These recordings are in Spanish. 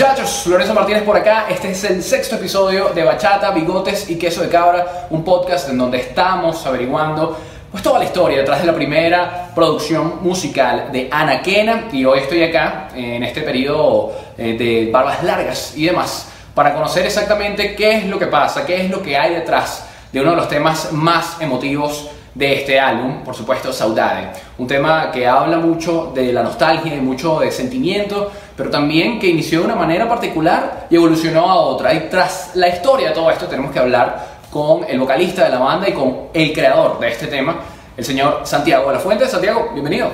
Muchachos, Lorenzo Martínez por acá. Este es el sexto episodio de Bachata, Bigotes y Queso de Cabra, un podcast en donde estamos averiguando pues toda la historia detrás de la primera producción musical de Ana Kena. Y hoy estoy acá en este periodo eh, de barbas largas y demás para conocer exactamente qué es lo que pasa, qué es lo que hay detrás de uno de los temas más emotivos de este álbum, por supuesto, Saudade. Un tema que habla mucho de la nostalgia y mucho de sentimiento, pero también que inició de una manera particular y evolucionó a otra. Y tras la historia de todo esto tenemos que hablar con el vocalista de la banda y con el creador de este tema, el señor Santiago de la Fuente. Santiago, bienvenido.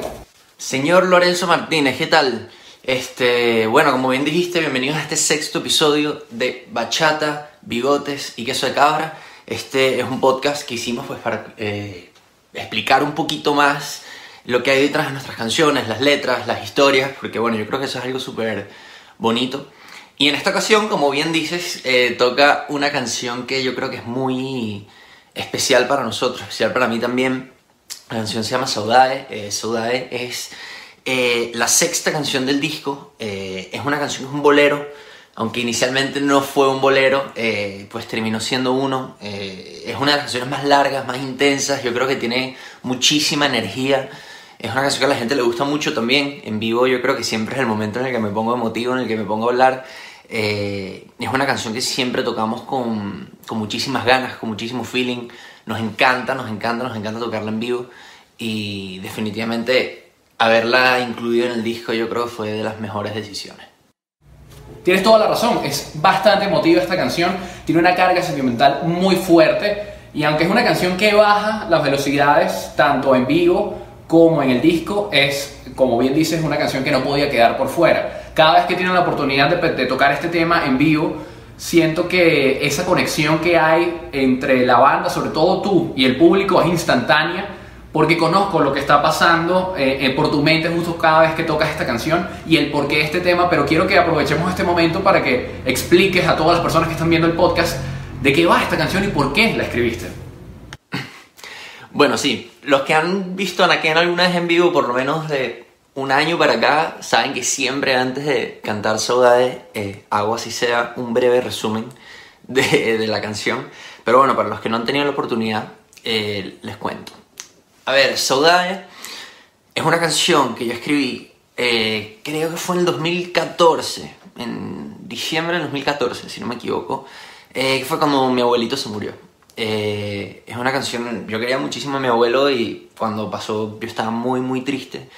Señor Lorenzo Martínez, ¿qué tal? Este, bueno, como bien dijiste, bienvenidos a este sexto episodio de Bachata, Bigotes y Queso de Cabra. Este es un podcast que hicimos pues para eh, explicar un poquito más lo que hay detrás de nuestras canciones, las letras, las historias, porque bueno, yo creo que eso es algo súper bonito. Y en esta ocasión, como bien dices, eh, toca una canción que yo creo que es muy especial para nosotros, especial para mí también. La canción se llama Saudade. Eh, Saudade es eh, la sexta canción del disco. es una canción, es un bolero aunque inicialmente no fue un bolero, eh, pues terminó siendo uno. Eh, es una de las canciones más largas, más intensas, yo creo que tiene muchísima energía. Es una canción que a la gente le gusta mucho también. En vivo yo creo que siempre es el momento en el que me pongo emotivo, en el que me pongo a hablar. Eh, es una canción que siempre tocamos con, con muchísimas ganas, con muchísimo feeling. Nos encanta, nos encanta, nos encanta tocarla en vivo. Y definitivamente haberla incluido en el disco yo creo que fue de las mejores decisiones. Tienes toda la razón, es bastante emotiva esta canción, tiene una carga sentimental muy fuerte y aunque es una canción que baja las velocidades tanto en vivo como en el disco, es, como bien dices, una canción que no podía quedar por fuera. Cada vez que tienen la oportunidad de, de tocar este tema en vivo, siento que esa conexión que hay entre la banda, sobre todo tú y el público, es instantánea porque conozco lo que está pasando eh, eh, por tu mente justo cada vez que tocas esta canción y el porqué de este tema, pero quiero que aprovechemos este momento para que expliques a todas las personas que están viendo el podcast de qué va esta canción y por qué la escribiste. Bueno, sí, los que han visto a Anakin alguna vez en vivo, por lo menos de un año para acá, saben que siempre antes de cantar Saudade eh, hago así sea un breve resumen de, la canción. Pero bueno, para los que no han tenido la oportunidad, les cuento. A ver, Saudade es una canción que yo escribí, eh, creo que fue en el 2014, en diciembre del 2014, si no me equivoco, eh, que fue cuando mi abuelito se murió. Eh, es una canción, yo quería muchísimo a mi abuelo y cuando pasó yo estaba muy, muy triste.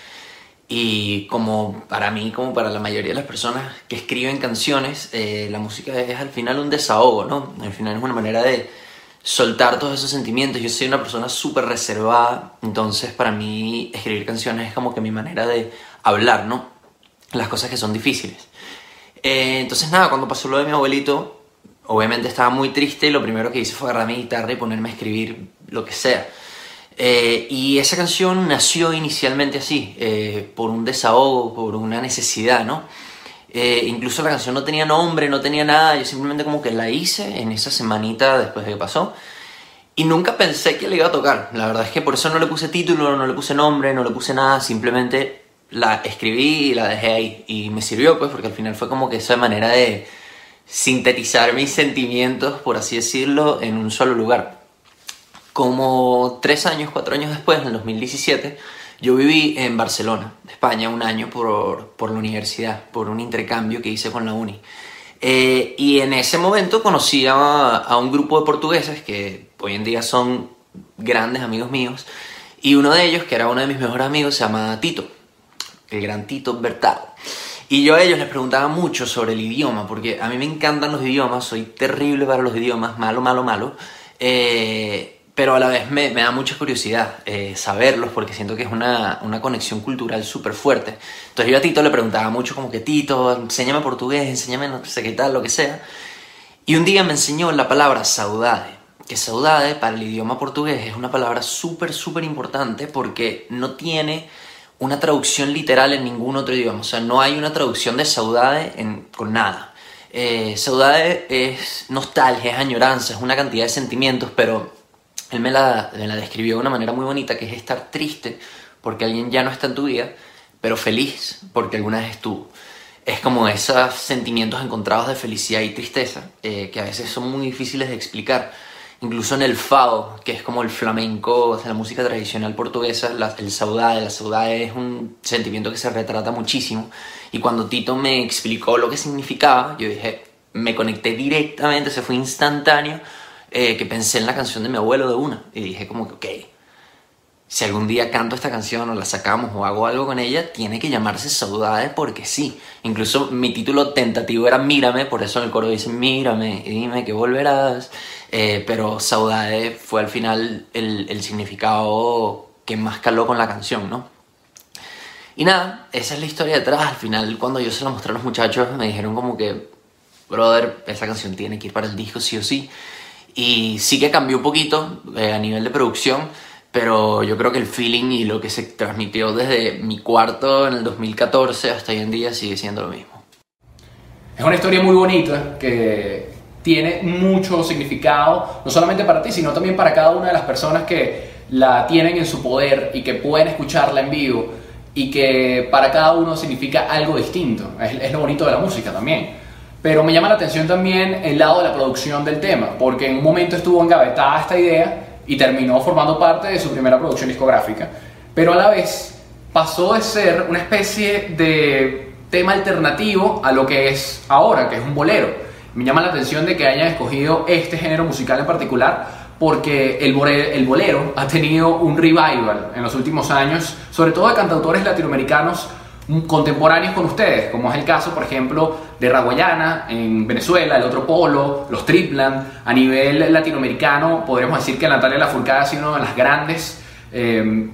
Y como para mí, como para la mayoría de las personas que escriben canciones, la música es al final un desahogo, ¿no? Al final es una manera de soltar todos esos sentimientos. Yo soy una persona súper reservada, entonces para mí escribir canciones es como que mi manera de hablar, ¿no? Las cosas que son difíciles. Eh, entonces nada, cuando pasó lo de mi abuelito, obviamente estaba muy triste lo primero que hice fue agarrar mi guitarra y ponerme a escribir lo que sea. Eh, y esa canción nació inicialmente así, eh, por un desahogo, por una necesidad, ¿no? Eh, incluso la canción no tenía nombre, no tenía nada, yo simplemente como que la hice en esa semanita después de que pasó. Y nunca pensé que la iba a tocar. La verdad es que por eso no le puse título, no le puse nombre, no le puse nada, simplemente la escribí y la dejé ahí. Y me sirvió pues porque al final fue como que esa manera de sintetizar mis sentimientos, por así decirlo, en un solo lugar. Como tres años, cuatro años después, en el 2017, yo viví en Barcelona, España, un año por, por la universidad, por un intercambio que hice con la uni. Eh, y en ese momento conocí a, a, un grupo de portugueses que hoy en día son grandes amigos míos. Y uno de ellos, que era uno de mis mejores amigos, se llama Tito, el gran Tito Bertado. Y yo a ellos les preguntaba mucho sobre el idioma, porque a mí me encantan los idiomas, soy terrible para los idiomas, malo, malo, malo. Eh, pero a la vez me, me da mucha curiosidad eh, saberlos porque siento que es una, una conexión cultural súper fuerte. Entonces yo a Tito le preguntaba mucho como que Tito, enséñame portugués, enséñame no sé qué tal, lo que sea. Y un día me enseñó la palabra saudade, que saudade para el idioma portugués es una palabra súper, súper importante porque no tiene una traducción literal en ningún otro idioma. O sea, no hay una traducción de saudade con nada. Eh, saudade es nostalgia, es añoranza, es una cantidad de sentimientos, pero él me la, describió de una manera muy bonita, que es estar triste porque alguien ya no está en tu vida, pero feliz porque alguna vez estuvo. es como esos sentimientos encontrados de felicidad y tristeza, eh, que a veces son muy difíciles de explicar. Incluso en el fado, que es como el flamenco, o la música tradicional portuguesa, el saudade, la saudade es un sentimiento que se retrata muchísimo. Y cuando Tito me explicó lo que significaba, yo dije, me conecté directamente, se fue instantáneo, eh, que pensé en la canción de mi abuelo de una. Y dije como que, ok, si algún día canto esta canción o la sacamos o hago algo con ella, tiene que llamarse Saudade porque sí. Incluso mi título tentativo era Mírame, por eso en el coro dice Mírame y dime que volverás. Eh, pero Saudade fue al final el, el, significado que más caló con la canción, ¿no? Y nada, esa es la historia detrás. Al final, cuando yo se la mostré a los muchachos, me dijeron como que, brother, esa canción tiene que ir para el disco sí o sí. Y sí que cambió un poquito eh, a nivel de producción pero yo creo que el feeling y lo que se transmitió desde mi cuarto en el 2014 hasta hoy en día sigue siendo lo mismo. Es una historia muy bonita que tiene mucho significado, no solamente para ti, sino también para cada una de las personas que la tienen en su poder y que pueden escucharla en vivo y que para cada uno significa algo distinto. Es, es lo bonito de la música también. Pero me llama la atención también el lado de la producción del tema, porque en un momento estuvo engavetada esta idea y terminó formando parte de su primera producción discográfica, pero a la vez pasó de ser una especie de tema alternativo a lo que es ahora, que es un bolero. Me llama la atención de que hayan escogido este género musical en particular porque el bolero, el bolero ha tenido un revival en los últimos años, sobre todo de cantautores latinoamericanos contemporáneos con ustedes, como es el caso, por ejemplo, de Raguayana en Venezuela, el otro polo, los Tripland. A nivel latinoamericano, podríamos decir que Natalia Lafourcade ha sido una de las grandes eh,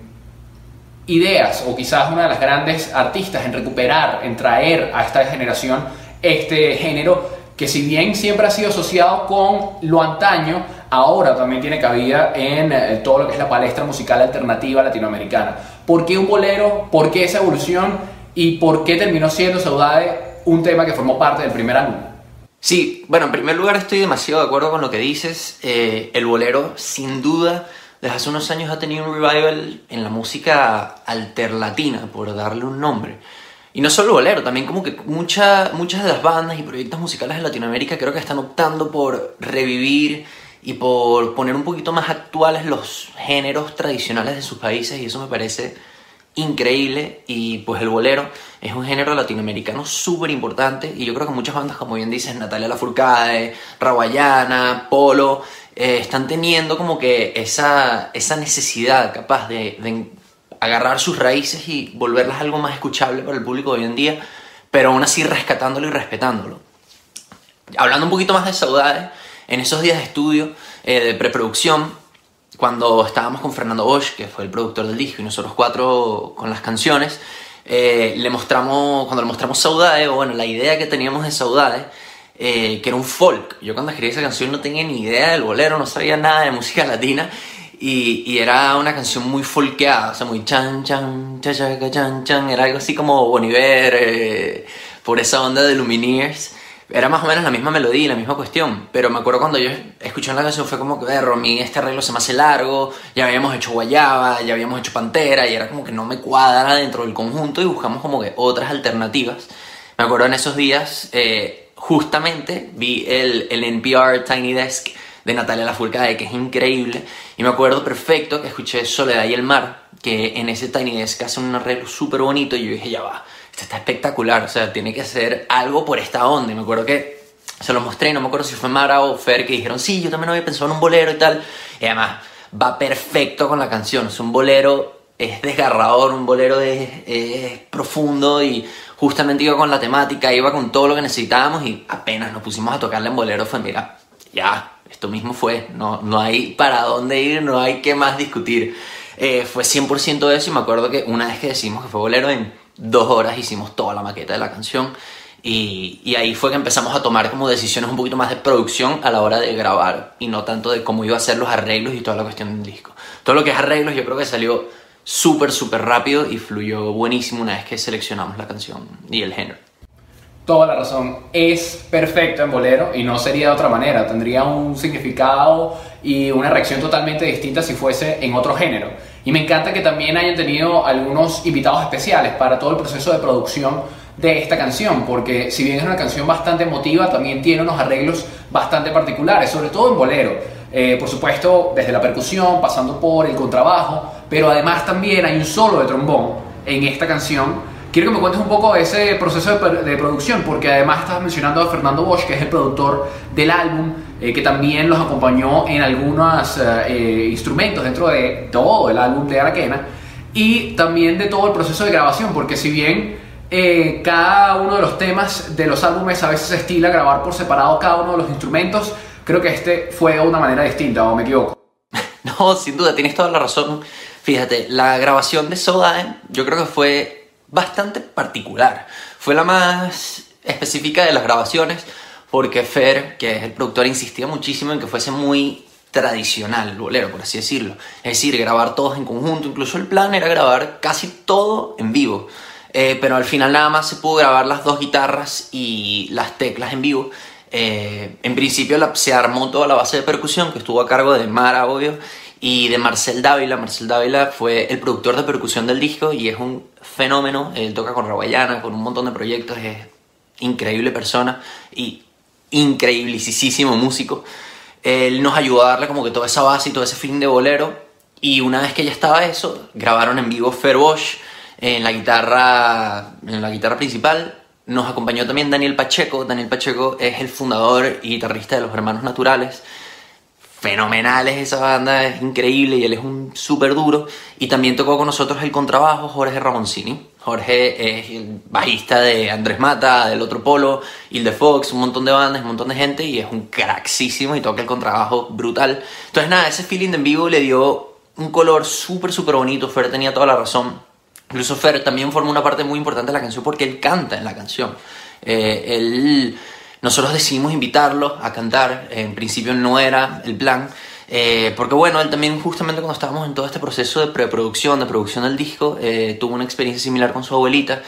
ideas, o quizás una de las grandes artistas en recuperar, en traer a esta generación este género que si bien siempre ha sido asociado con lo antaño, ahora también tiene cabida en eh, todo lo que es la palestra musical alternativa latinoamericana. ¿Por qué un bolero? ¿Por qué esa evolución? ¿Y por qué terminó siendo Saudade un tema que formó parte del primer álbum? Sí, bueno, en primer lugar estoy demasiado de acuerdo con lo que dices. Eh, el bolero, sin duda, desde hace unos años ha tenido un revival en la música alterlatina, por darle un nombre. Y no solo bolero, también como que mucha, muchas de las bandas y proyectos musicales de Latinoamérica creo que están optando por revivir y por poner un poquito más actuales los géneros tradicionales de sus países y eso me parece increíble y pues el bolero es un género latinoamericano súper importante y yo creo que muchas bandas como bien dices Natalia Lafourcade, Rawayana, Polo eh, están teniendo como que esa, esa necesidad capaz de, agarrar sus raíces y volverlas algo más escuchable para el público de hoy en día pero aún así rescatándolo y respetándolo. Hablando un poquito más de saudades en esos días de estudio eh, de preproducción cuando estábamos con Fernando Bosch, que fue el productor del disco, y nosotros cuatro con las canciones, eh, le mostramos, cuando le mostramos Saudade, o bueno, la idea que teníamos de Saudade, eh, que era un folk. Yo cuando escribí esa canción no tenía ni idea del bolero, no sabía nada de música latina, y, y era una canción muy folkeada, o sea, muy chan, chan, chan, chan, chan, chan, era algo así como Boniver, eh, por esa onda de Lumineers era más o menos la misma melodía, la misma cuestión. Pero me acuerdo cuando yo escuché la canción fue como que, ver, Romy, este arreglo se me hace largo, ya habíamos hecho Guayaba, ya habíamos hecho Pantera, y era como que no me cuadra dentro del conjunto y buscamos como que otras alternativas. Me acuerdo en esos días, eh, justamente vi el, el NPR Tiny Desk de Natalia Lafourcade, que es increíble, y me acuerdo perfecto que escuché Soledad y el Mar, que en ese Tiny Desk hace un arreglo súper bonito, y yo dije, ya va esto está espectacular, o sea, tiene que ser algo por esta onda. Y me acuerdo que se lo mostré, no me acuerdo si fue Mara o Fer, que dijeron, sí, yo también había pensado en un bolero y tal. Y además, va perfecto con la canción. Es un bolero, es desgarrador, un bolero es, profundo y justamente iba con la temática, iba con todo lo que necesitábamos y apenas nos pusimos a tocarle en bolero fue, mira, ya, esto mismo fue, no, no hay para dónde ir, no hay qué más discutir. Eh, fue 100% eso y me acuerdo que una vez que decimos que fue bolero en dos horas hicimos toda la maqueta de la canción y, y, ahí fue que empezamos a tomar como decisiones un poquito más de producción a la hora de grabar y no tanto de cómo iba a ser los arreglos y toda la cuestión del disco. Todo lo que es arreglos yo creo que salió súper, súper rápido y fluyó buenísimo una vez que seleccionamos la canción y el género. Toda la razón. Es perfecto en bolero y no sería de otra manera. Tendría un significado y una reacción totalmente distinta si fuese en otro género. Y me encanta que también hayan tenido algunos invitados especiales para todo el proceso de producción de esta canción, porque si bien es una canción bastante emotiva, también tiene unos arreglos bastante particulares, sobre todo en bolero. Eh, por supuesto, desde la percusión, pasando por el contrabajo, pero además también hay un solo de trombón en esta canción Quiero que me cuentes un poco de ese proceso de, producción, porque además estás mencionando a Fernando Bosch, que es el productor del álbum, eh, que también los acompañó en algunos eh, eh, instrumentos dentro de todo el álbum de Araquena, y también de todo el proceso de grabación, porque si bien cada uno de los temas de los álbumes a veces se estila grabar por separado cada uno de los instrumentos, creo que este fue de una manera distinta, ¿o me equivoco? No, sin duda, tienes toda la razón. Fíjate, la grabación de Soda, yo creo que fue bastante particular. Fue la más específica de las grabaciones porque Fer, que es el productor, insistía muchísimo en que fuese muy tradicional el bolero, por así decirlo. Es decir, grabar todos en conjunto. Incluso el plan era grabar casi todo en vivo. Eh, pero al final nada más se pudo grabar las dos guitarras y las teclas en vivo. Eh, en principio se armó toda la base de percusión que estuvo a cargo de Mara, obvio, y de Marcel Dávila. Marcel Dávila fue el productor de percusión del disco y es un fenómeno. Él toca con Rawayana, con un montón de proyectos, es increíble persona y increíblisísimo músico. Él nos ayudó a darle como que toda esa base y todo ese fin de bolero. Y una vez que ya estaba eso, grabaron en vivo Bosch en la guitarra, en la guitarra principal. Nos acompañó también Daniel Pacheco. Daniel Pacheco es el fundador y guitarrista de Los Hermanos Naturales fenomenales esa banda, es increíble y él es un súper duro. Y también tocó con nosotros el contrabajo Jorge Ramoncini. Jorge es el bajista de Andrés Mata, del Otro Polo, de Fox, un montón de bandas, un montón de gente y es un cracksísimo y toca el contrabajo brutal. Entonces nada, ese feeling de en vivo le dio un color súper, súper bonito. Fer tenía toda la razón. Incluso Fer también forma una parte muy importante de la canción porque él canta en la canción. Eh, nosotros decidimos invitarlo a cantar, en principio no era el plan, eh, porque bueno, él también justamente cuando estábamos en todo este proceso de preproducción, de producción del disco, eh, tuvo una experiencia similar con su abuelita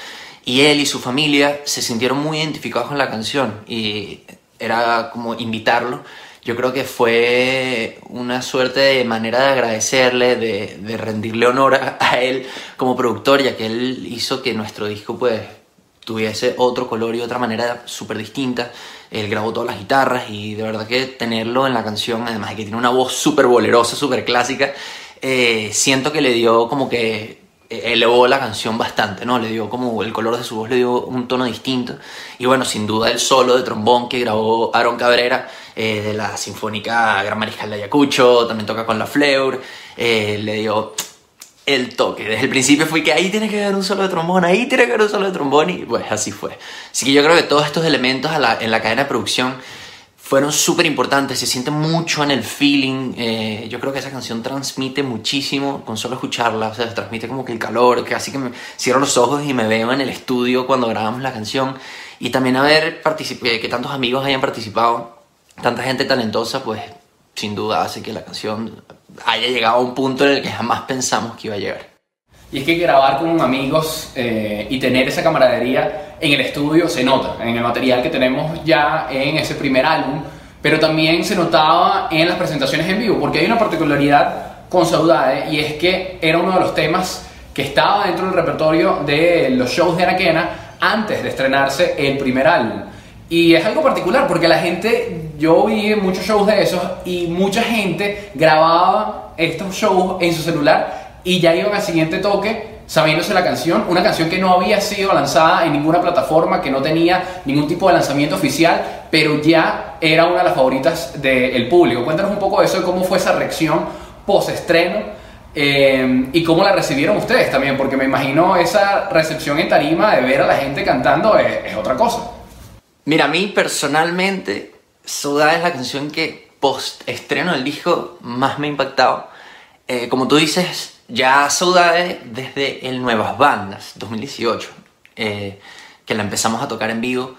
y él y su familia se sintieron muy identificados con la canción y era como invitarlo. Yo creo que fue una suerte de manera de agradecerle, de, rendirle honor a, a él como productor, ya que él hizo que nuestro disco pues tuviese otro color y otra manera súper distinta. Él grabó todas las guitarras y de verdad que tenerlo en la canción, además de que tiene una voz súper bolerosa, súper clásica, eh, siento que le dio como que eh, elevó la canción bastante, ¿no? Le dio como el color de su voz, le dio un tono distinto. Y bueno, sin duda el solo de trombón que grabó Aaron Cabrera eh, de la Sinfónica Gran Mariscal de Ayacucho, también toca con la Fleur, le dio el toque. Desde el principio fue que ahí tiene que haber un solo de trombón, ahí tiene que haber un solo de trombón y pues así fue. Así que yo creo que todos estos elementos en la cadena de producción fueron súper importantes, se siente mucho en el feeling, eh, yo creo que esa canción transmite muchísimo con solo escucharla, o sea, transmite como que el calor, así que me cierro los ojos y me veo en el estudio cuando grabamos la canción y también haber participado, que tantos amigos hayan participado, tanta gente talentosa, pues sin duda hace que la canción haya llegado a un punto en el que jamás pensamos que iba a llegar. Y es que grabar con amigos eh, y tener esa camaradería en el estudio se nota, en el material que tenemos ya en ese primer álbum, pero también se notaba en las presentaciones en vivo, porque hay una particularidad con Saudade y es que era uno de los temas que estaba dentro del repertorio de los shows de Anaquena antes de estrenarse el primer álbum. Y es algo particular porque la gente, yo vi muchos shows de esos y mucha gente grababa estos shows en su celular y ya iban al siguiente toque sabiéndose la canción, una canción que no había sido lanzada en ninguna plataforma, que no tenía ningún tipo de lanzamiento oficial, pero ya era una de las favoritas del público. Cuéntanos un poco de eso, de cómo fue esa reacción post-estreno eh, y cómo la recibieron ustedes también, porque me imagino esa recepción en tarima de ver a la gente cantando es otra cosa. Mira, a mí personalmente, Soda es la canción que post estreno del disco más me ha impactado. Eh, como tú dices, ya Soda desde el Nuevas Bandas 2018, eh, que la empezamos a tocar en vivo,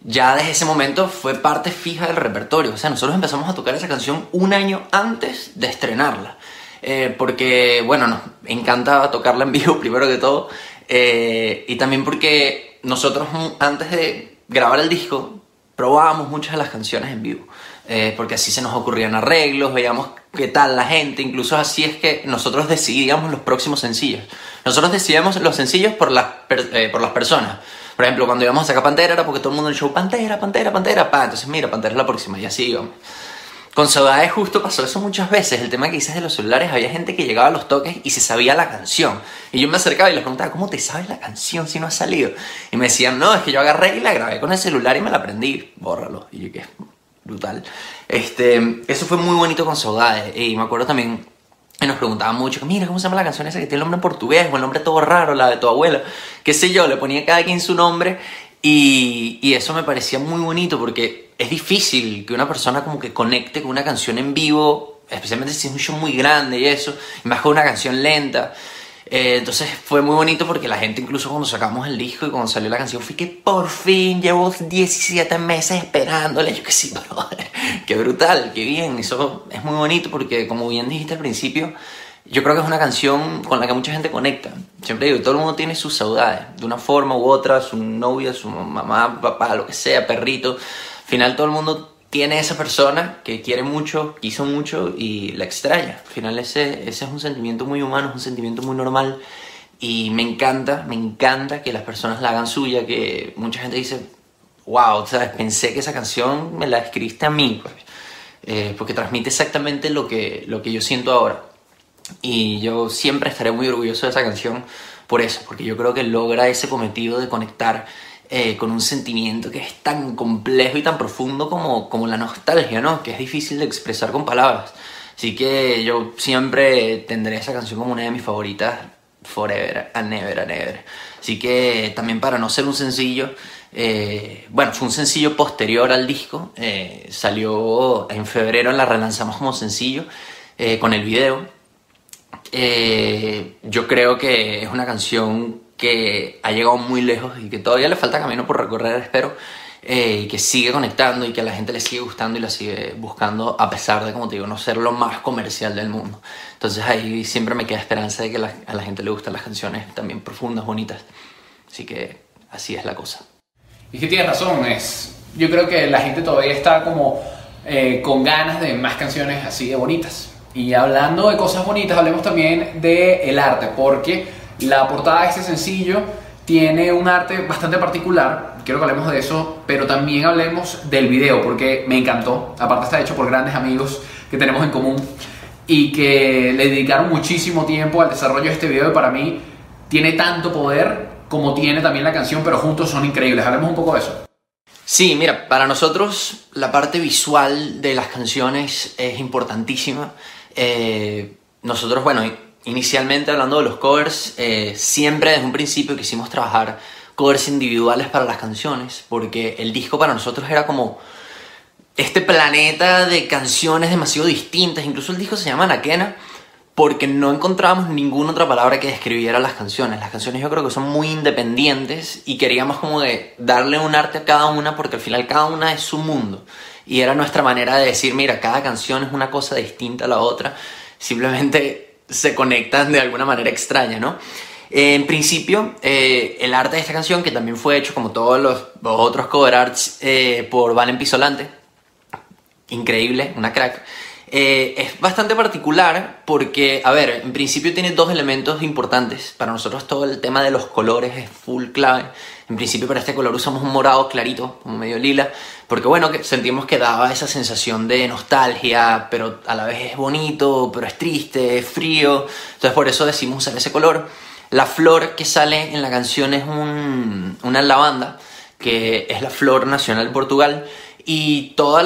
ya desde ese momento fue parte fija del repertorio. O sea, nosotros empezamos a tocar esa canción un año antes de estrenarla. Eh, porque, bueno, nos encanta tocarla en vivo primero que todo. y también porque nosotros antes de grabar el disco, probábamos muchas de las canciones en vivo, eh, porque así se nos ocurrían arreglos, veíamos qué tal la gente, incluso así es que nosotros decidíamos los próximos sencillos. Nosotros decidíamos los sencillos por las, eh, por las personas, Por ejemplo, cuando íbamos a sacar Pantera era porque todo el mundo en el show, Pantera, Pantera, Pantera, pa. Entonces, mira, Pantera es la próxima, y así íbamos. Con Saudade justo pasó eso muchas veces. El tema que dices de los celulares, había gente que llegaba a los toques y se sabía la canción. Y yo me acercaba y les preguntaba, ¿cómo te sabes la canción si no ha salido? Y me decían, no, es que yo agarré y la grabé con el celular y me la aprendí. Bórralo. Y yo, qué brutal. Este, eso fue muy bonito con Saudade. Y me acuerdo también y nos preguntaban mucho, mira, ¿cómo se llama la canción esa que tiene el nombre portugués? O el nombre todo raro, la de tu abuela. Qué sé yo, le ponía cada quien su nombre. Y, y eso me parecía muy bonito porque es difícil que una persona como que conecte con una canción en vivo, especialmente si es un show muy grande y eso, y más con una canción lenta. Eh, entonces fue muy bonito porque la gente incluso cuando sacamos el disco y cuando salió la canción fue que por fin llevo 17 meses esperándole, yo que sí, pero qué brutal, qué bien, eso es muy bonito porque como bien dijiste al principio, yo creo que es una canción con la que mucha gente conecta. Siempre digo, todo el mundo tiene sus saudades, de una forma u otra, su novia, su mamá, papá, lo que sea, perrito al final todo el mundo tiene esa persona que quiere mucho, quiso mucho y la extraña. Al final ese, ese es un sentimiento muy humano, es un sentimiento muy normal y me encanta, me encanta que las personas la hagan suya, que mucha gente dice, wow, ¿sabes? pensé que esa canción me la escribiste a mí, pues". eh, porque transmite exactamente lo que, lo que yo siento ahora. Y yo siempre estaré muy orgulloso de esa canción por eso, porque yo creo que logra ese cometido de conectar eh, con un sentimiento que es tan complejo y tan profundo como, como la nostalgia, ¿no? Que es difícil de expresar con palabras. Así que yo siempre tendré esa canción como una de mis favoritas, forever and never and never. Así que también para no ser un sencillo, eh, bueno, fue un sencillo posterior al disco, eh, salió en febrero, la relanzamos como sencillo con el video. yo creo que es una canción que ha llegado muy lejos y que todavía le falta camino por recorrer, espero, eh, y que sigue conectando y que a la gente le sigue gustando y la sigue buscando a pesar de, como te digo, no ser lo más comercial del mundo. Entonces ahí siempre me queda esperanza de que a la gente le gustan las canciones también profundas, bonitas. Así que así es la cosa. Y que tienes razón, es, yo creo que la gente todavía está como eh, con ganas de más canciones así de bonitas. Y hablando de cosas bonitas, hablemos también del el arte, porque la portada de este sencillo tiene un arte bastante particular, quiero que hablemos de eso, pero también hablemos del video, porque me encantó. Aparte está hecho por grandes amigos que tenemos en común y que le dedicaron muchísimo tiempo al desarrollo de este video y para mí tiene tanto poder como tiene también la canción, pero juntos son increíbles. Hablemos un poco de eso. Sí, mira, para nosotros la parte visual de las canciones es importantísima. Eh, nosotros, bueno, inicialmente hablando de los covers, eh, siempre desde un principio quisimos trabajar covers individuales para las canciones, porque el disco para nosotros era como este planeta de canciones demasiado distintas, incluso el disco se llama Nakena, porque no encontrábamos ninguna otra palabra que describiera las canciones. Las canciones yo creo que son muy independientes y queríamos como de darle un arte a cada una porque al final cada una es su mundo. Y era nuestra manera de decir, mira, cada canción es una cosa distinta a la otra. Simplemente se conectan de alguna manera extraña, ¿no? En principio, eh, el arte de esta canción, que también fue hecho como todos los, otros cover arts eh, por Valen Pisolante, increíble, una crack, eh, es bastante particular porque, a ver, en principio tiene dos elementos importantes. Para nosotros todo el tema de los colores es full clave. En principio para este color usamos un morado clarito, como medio lila, porque bueno, que sentimos que daba esa sensación de nostalgia, pero a la vez es bonito, pero es triste, es frío. Entonces por eso decimos usar ese color. La flor que sale en la canción es un, una lavanda, que es la flor nacional de Portugal, y todos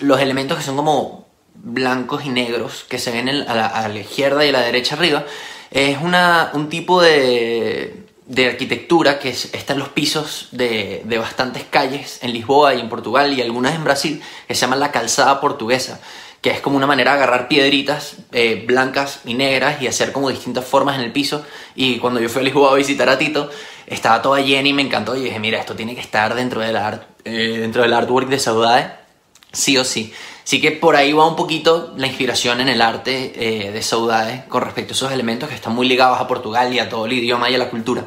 los elementos que son como blancos y negros que se ven a, la, izquierda y a la derecha arriba, es una, un tipo de, de arquitectura que está en los pisos de, de, bastantes calles en Lisboa y en Portugal y algunas en Brasil, que se llama la calzada portuguesa, que es como una manera de agarrar piedritas eh, blancas y negras y hacer como distintas formas en el piso. Y cuando yo fui a Lisboa a visitar a Tito, estaba toda llena y me encantó. Y dije, mira, esto tiene que estar dentro del, art, eh, dentro del artwork de Saudade, sí o sí. Así que por ahí va un poquito la inspiración en el arte eh, de Saudade con respecto a esos elementos que están muy ligados a Portugal y a todo el idioma y a la cultura.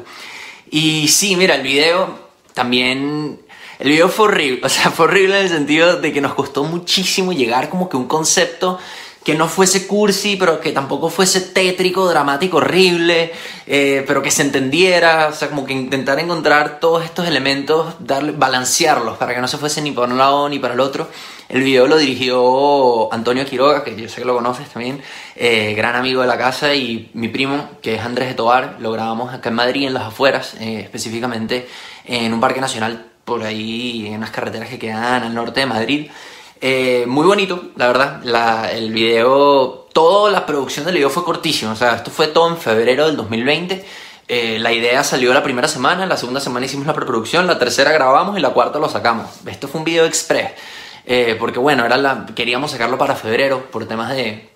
Y sí, mira, el video también... El video fue horrible, o sea, fue horrible en el sentido de que nos costó muchísimo llegar como que un concepto que no fuese cursi, pero que tampoco fuese tétrico, dramático, horrible, eh, pero que se entendiera, o sea, como que intentar encontrar todos estos elementos, darle, balancearlos para que no se fuese ni para un lado ni para el otro. El video lo dirigió Antonio Quiroga, que yo sé que lo conoces también, eh, gran amigo de la casa, y mi primo, que es Andrés de Tobar, lo grabamos acá en Madrid, en las afueras, eh, específicamente en un parque nacional por ahí, en unas carreteras que quedan al norte de Madrid. Eh, muy bonito, la verdad. el video, toda la producción del video fue cortísima. O sea, esto fue todo en febrero del 2020. Eh, la idea salió la primera semana, la segunda semana hicimos la preproducción, la tercera grabamos y la cuarta lo sacamos. Esto fue un video express. Eh, porque bueno, era la, queríamos sacarlo para febrero por temas de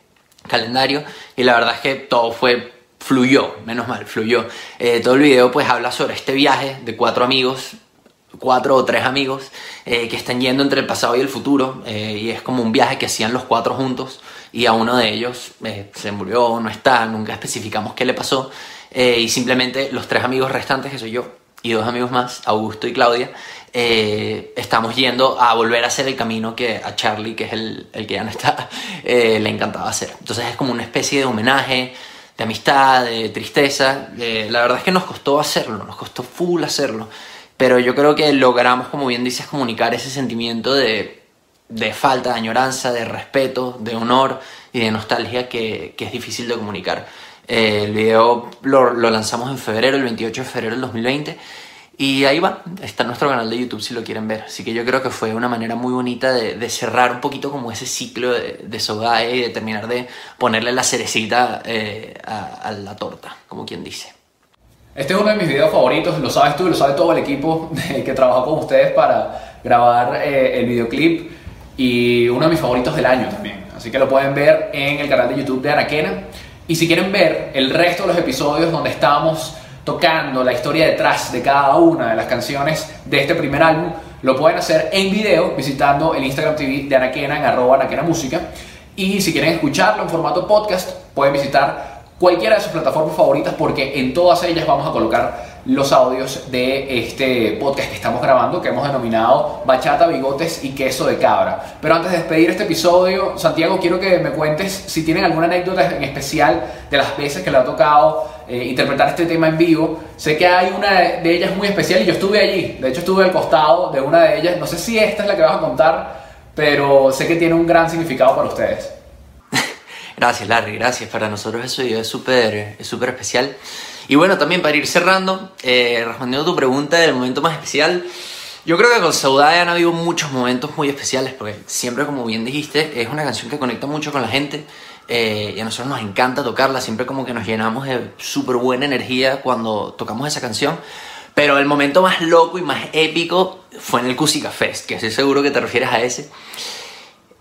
calendario y la verdad es que todo fue fluyó, menos mal, fluyó. todo el video pues habla sobre este viaje de cuatro amigos cuatro o tres amigos eh, que están yendo entre el pasado y el futuro eh, y es como un viaje que hacían los cuatro juntos y a uno de ellos eh, se murió, no está, nunca especificamos qué le pasó y simplemente los tres amigos restantes que soy yo y dos amigos más, Augusto y Claudia, estamos yendo a volver a hacer el camino que a Charlie, que es el, el que ya no está, le encantaba hacer. Entonces es como una especie de homenaje, de amistad, de tristeza. la verdad es que nos costó hacerlo, nos costó full hacerlo. Pero yo creo que logramos, como bien dices, comunicar ese sentimiento de, de falta, de añoranza, de respeto, de honor y de nostalgia que, es difícil de comunicar. Eh, el video lo, lanzamos en febrero, el 28 de febrero del 2020. Y ahí va, está nuestro canal de YouTube si lo quieren ver. Así que yo creo que fue una manera muy bonita de, cerrar un poquito como ese ciclo de, de Sogae y de terminar de ponerle la cerecita eh, a la torta, como quien dice. Este es uno de mis videos favoritos, lo sabes tú lo sabe todo el equipo que trabajó con ustedes para grabar eh, el videoclip y uno de mis favoritos del año también. Así que lo pueden ver en el canal de YouTube de Anaquena. Y si quieren ver el resto de los episodios donde estamos tocando la historia detrás de cada una de las canciones de este primer álbum, lo pueden hacer en video visitando el Instagram TV de Anaquena en arroba Anaquena Música. Y si quieren escucharlo en formato podcast, pueden visitar cualquiera de sus plataformas favoritas porque en todas ellas vamos a colocar los audios de este podcast que estamos grabando que hemos denominado Bachata, Bigotes y Queso de Cabra. Pero antes de despedir este episodio, Santiago, quiero que me cuentes si tienen alguna anécdota en especial de las veces que le ha tocado eh, interpretar este tema en vivo. Sé que hay una de ellas muy especial y yo estuve allí, de hecho estuve al costado de una de ellas, no sé si esta es la que vas a contar, pero sé que tiene un gran significado para ustedes. Gracias, Larry, gracias. Para nosotros eso es súper es súper especial. Y bueno, también para ir cerrando, eh, respondiendo a tu pregunta del momento más especial, yo creo que con Saudade han habido muchos momentos muy especiales, porque siempre, como bien dijiste, es una canción que conecta mucho con la gente eh, y a nosotros nos encanta tocarla, siempre como que nos llenamos de súper buena energía cuando tocamos esa canción. Pero el momento más loco y más épico fue en el Cusica Fest, que estoy seguro que te refieres a ese.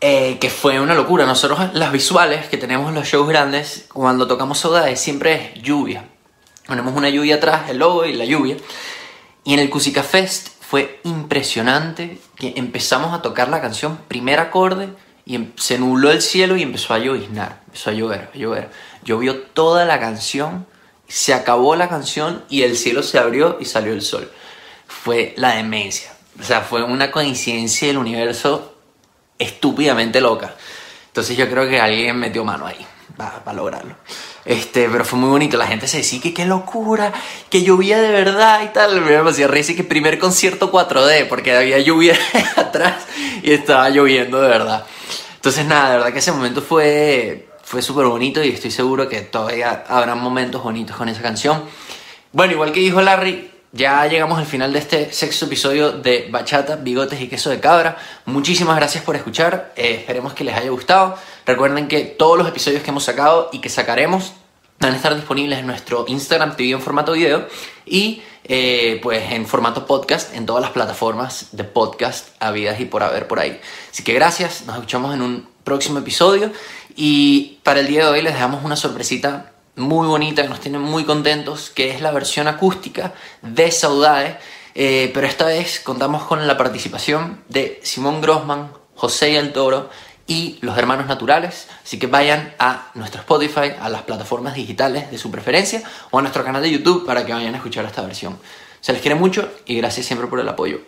Eh, que fue una locura. Nosotros las visuales que tenemos en los shows grandes, cuando tocamos Soda, siempre es lluvia. Ponemos una lluvia atrás, el logo y la lluvia. Y en el Cusica Fest fue impresionante que empezamos a tocar la canción, primer acorde, y em, se nubló el cielo y empezó a lloviznar, empezó a llover, a llover. Llovió toda la canción, se acabó la canción y el cielo se abrió y salió el sol. Fue la demencia. O sea, fue una coincidencia del universo estúpidamente loca. Entonces yo creo que alguien metió mano ahí para lograrlo. Este, pero fue muy bonito, la gente se decía que qué locura, que llovía de verdad y tal. Me hacía reír que primer concierto 4D, porque había lluvia atrás y estaba lloviendo de verdad. Entonces nada, de verdad que ese momento fue, fue súper bonito y estoy seguro que todavía habrá momentos bonitos con esa canción. Bueno, igual que dijo Larry, ya llegamos al final de este sexto episodio de Bachata, Bigotes y Queso de Cabra. Muchísimas gracias por escuchar. Eh, esperemos que les haya gustado. Recuerden que todos los episodios que hemos sacado y que sacaremos van a estar disponibles en nuestro Instagram TV en formato video y eh, pues en formato podcast en todas las plataformas de podcast habidas y por haber por ahí. Así que gracias, nos escuchamos en un próximo episodio y para el día de hoy les dejamos una sorpresita muy bonita que nos tiene muy contentos, que es la versión acústica de Saudade, eh, pero esta vez contamos con la participación de Simón Grossman, José el Toro y los hermanos naturales, así que vayan a nuestro Spotify, a las plataformas digitales de su preferencia o a nuestro canal de YouTube para que vayan a escuchar esta versión. Se les quiere mucho y gracias siempre por el apoyo.